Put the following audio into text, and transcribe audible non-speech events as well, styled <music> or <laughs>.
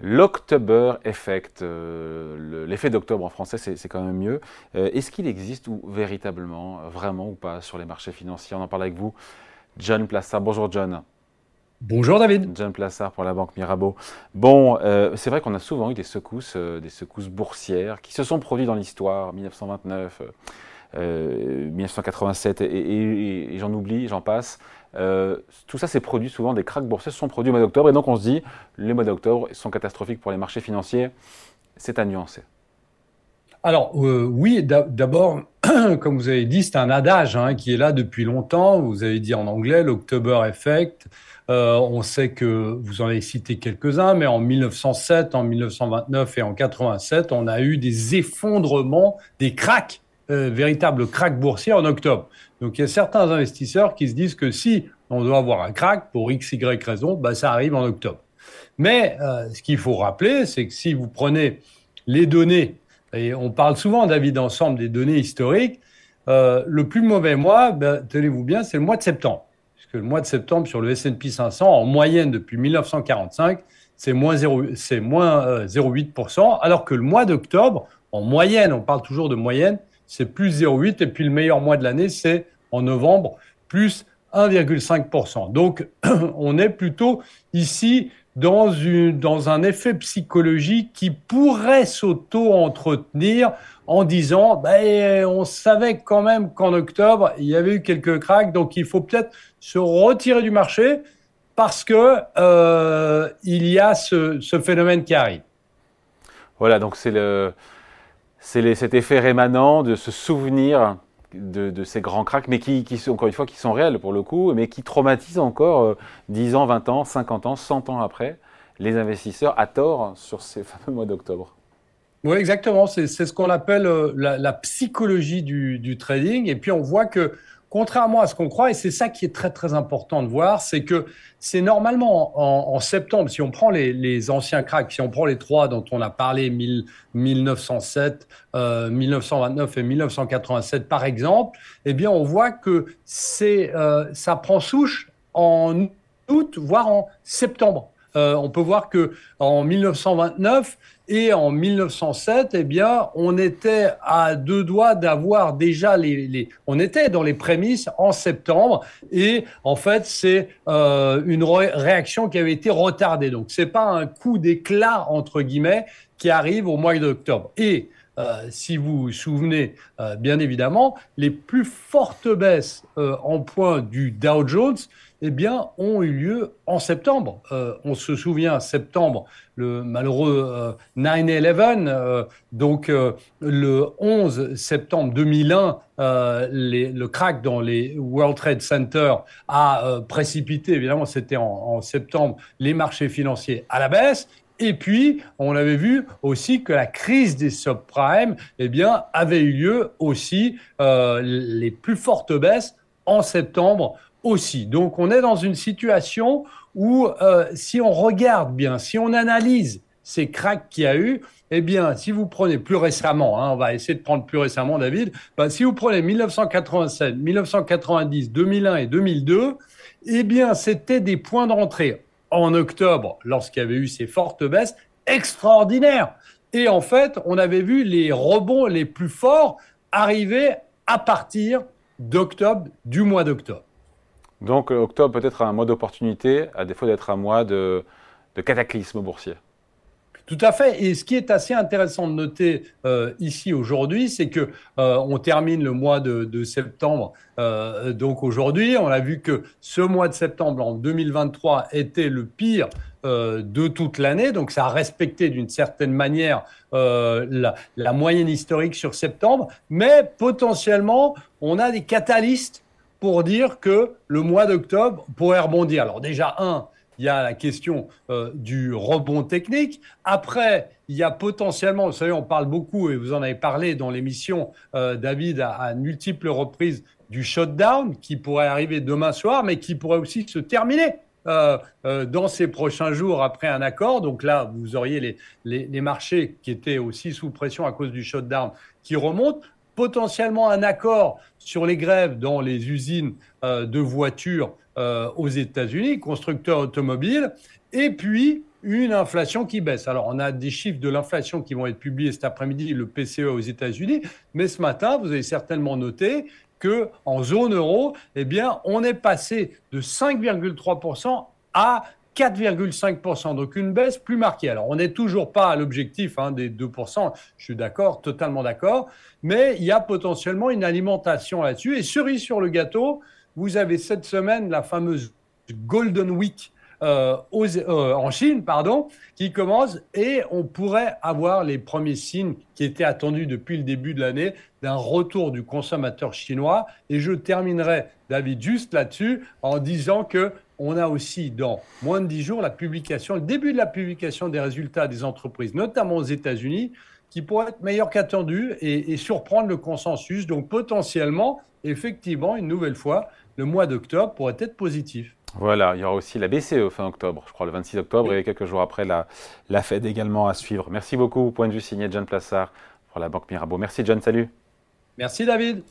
L'October Effect, euh, l'effet d'octobre en français, c'est quand même mieux. Euh, est-ce qu'il existe ou véritablement, euh, vraiment ou pas, sur les marchés financiers? On en parle avec vous, John Plassard. Bonjour John. Bonjour David. John Plassard pour la Banque Mirabeau. Bon, c'est vrai qu'on a souvent eu des secousses, des secousses boursières qui se sont produites dans l'histoire, 1929, 1987 et j'en oublie, j'en passe. Euh, tout ça, c'est produit souvent, des cracks boursiers sont produits au mois d'octobre. Et donc, on se dit, les mois d'octobre sont catastrophiques pour les marchés financiers. C'est à nuancer. Alors, euh, oui, d'abord, <clears throat> comme vous avez dit, c'est un adage hein, qui est là depuis longtemps. Vous avez dit en anglais l'October Effect. Euh, on sait que vous en avez cité quelques-uns, mais en 1907, en 1929 et en 87, on a eu des effondrements, des cracks euh, véritable crack boursier en octobre. Donc il y a certains investisseurs qui se disent que si on doit avoir un crack pour x, y raison, bah, ça arrive en octobre. Mais euh, ce qu'il faut rappeler, c'est que si vous prenez les données, et on parle souvent, David, ensemble des données historiques, euh, le plus mauvais mois, bah, tenez-vous bien, c'est le mois de septembre. Puisque le mois de septembre sur le S&P 500, en moyenne depuis 1945, c'est moins 0,8%, alors que le mois d'octobre, en moyenne, on parle toujours de moyenne, c'est plus 0,8. Et puis le meilleur mois de l'année, c'est en novembre, plus 1,5%. Donc <clears throat> on est plutôt ici dans, une, dans un effet psychologique qui pourrait s'auto-entretenir en disant ben, on savait quand même qu'en octobre, il y avait eu quelques cracks, donc il faut peut-être se retirer du marché parce que euh, il y a ce, ce phénomène qui arrive. Voilà, donc c'est le, c'est cet effet rémanent de se souvenir de, ces grands cracks, mais qui, sont, encore une fois, qui sont réels pour le coup, mais qui traumatisent encore 10 euh, ans, 20 ans, 50 ans, 100 ans après les investisseurs à tort sur ces <laughs> fameux mois d'octobre. Oui, exactement. C'est ce qu'on appelle euh, la, psychologie du, trading. Et puis on voit que contrairement à ce qu'on croit, et c'est ça qui est très très important de voir, c'est que c'est normalement en, septembre, si on prend les, anciens cracks, si on prend les trois dont on a parlé, 1907, 1929 euh, et 1987 par exemple, eh bien on voit que c'est euh, ça prend souche en août, voire en septembre. Euh, on peut voir que en 1929 et en 1907, eh bien, on était à deux doigts d'avoir déjà les, on était dans les prémices en septembre et en fait, c'est euh, une réaction qui avait été retardée. Donc, c'est pas un coup d'éclat entre guillemets qui arrive au mois d'octobre. Et euh, si vous vous souvenez, bien évidemment, les plus fortes baisses en point du Dow Jones, eh bien, ont eu lieu en septembre. Euh, on se souvient, septembre, le malheureux 9-11, euh, euh, donc le 11 septembre 2001, le crack dans les World Trade Center a précipité, évidemment, c'était en, septembre, les marchés financiers à la baisse. Et puis, on avait vu aussi que la crise des subprimes, eh bien, avait eu lieu aussi les plus fortes baisses en septembre aussi. Donc on est dans une situation où euh, si on regarde bien, si on analyse ces cracks qu'il y a eu, eh bien, si vous prenez plus récemment, hein, on va essayer de prendre plus récemment, David, ben, si vous prenez 1987, 1990, 2001 et 2002, eh bien, c'était des points d'entrée en octobre, lorsqu'il y avait eu ces fortes baisses, extraordinaires. Et en fait, on avait vu les rebonds les plus forts arriver à partir d'octobre, du mois d'octobre. Donc euh, octobre peut être un mois d'opportunité, à défaut d'être un mois de, cataclysme boursier. Tout à fait. Et ce qui est assez intéressant de noter euh, ici aujourd'hui, c'est que euh, on termine le mois de, septembre. donc aujourd'hui, on a vu que ce mois de septembre en 2023 était le pire de toute l'année. Donc ça a respecté d'une certaine manière la, la, moyenne historique sur septembre. Mais potentiellement, on a des catalystes pour dire que le mois d'octobre pourrait rebondir. Alors déjà, un, il y a la question euh, du rebond technique. Après, il y a potentiellement, vous savez, on parle beaucoup, et vous en avez parlé dans l'émission, euh, David, à, multiples reprises, du shutdown qui pourrait arriver demain soir, mais qui pourrait aussi se terminer. Euh, dans ces prochains jours après un accord. Donc là, vous auriez les, les, les, marchés qui étaient aussi sous pression à cause du shutdown qui remontent potentiellement un accord sur les grèves dans les usines euh, de voitures euh, aux États-Unis, constructeurs automobiles, et puis une inflation qui baisse. Alors, on a des chiffres de l'inflation qui vont être publiés cet après-midi, le PCE aux États-Unis, mais ce matin, vous avez certainement noté que en zone euro, eh bien, on est passé de 5,3% à 4,5%, donc une baisse plus marquée. Alors, on n'est toujours pas à l'objectif hein, des 2%, je suis d'accord, totalement d'accord, mais il y a potentiellement une alimentation là-dessus. Et cerise sur le gâteau, vous avez cette semaine la fameuse Golden Week euh, euh, en Chine, pardon, qui commence et on pourrait avoir les premiers signes qui étaient attendus depuis le début de l'année d'un retour du consommateur chinois. Et je terminerai, David, juste là-dessus en disant que on a aussi dans moins de dix jours la publication, le début de la publication des résultats des entreprises, notamment aux États-Unis, qui pourrait être meilleur qu'attendu et, et surprendre le consensus. Donc potentiellement, effectivement, une nouvelle fois, le mois d'octobre pourrait être positif. Voilà, il y aura aussi la BCE fin octobre, je crois le 26 octobre, et quelques jours après la, la Fed également à suivre. Merci beaucoup, point de vue signé John Plassard pour la Banque Mirabeau. Merci John, salut. Merci David.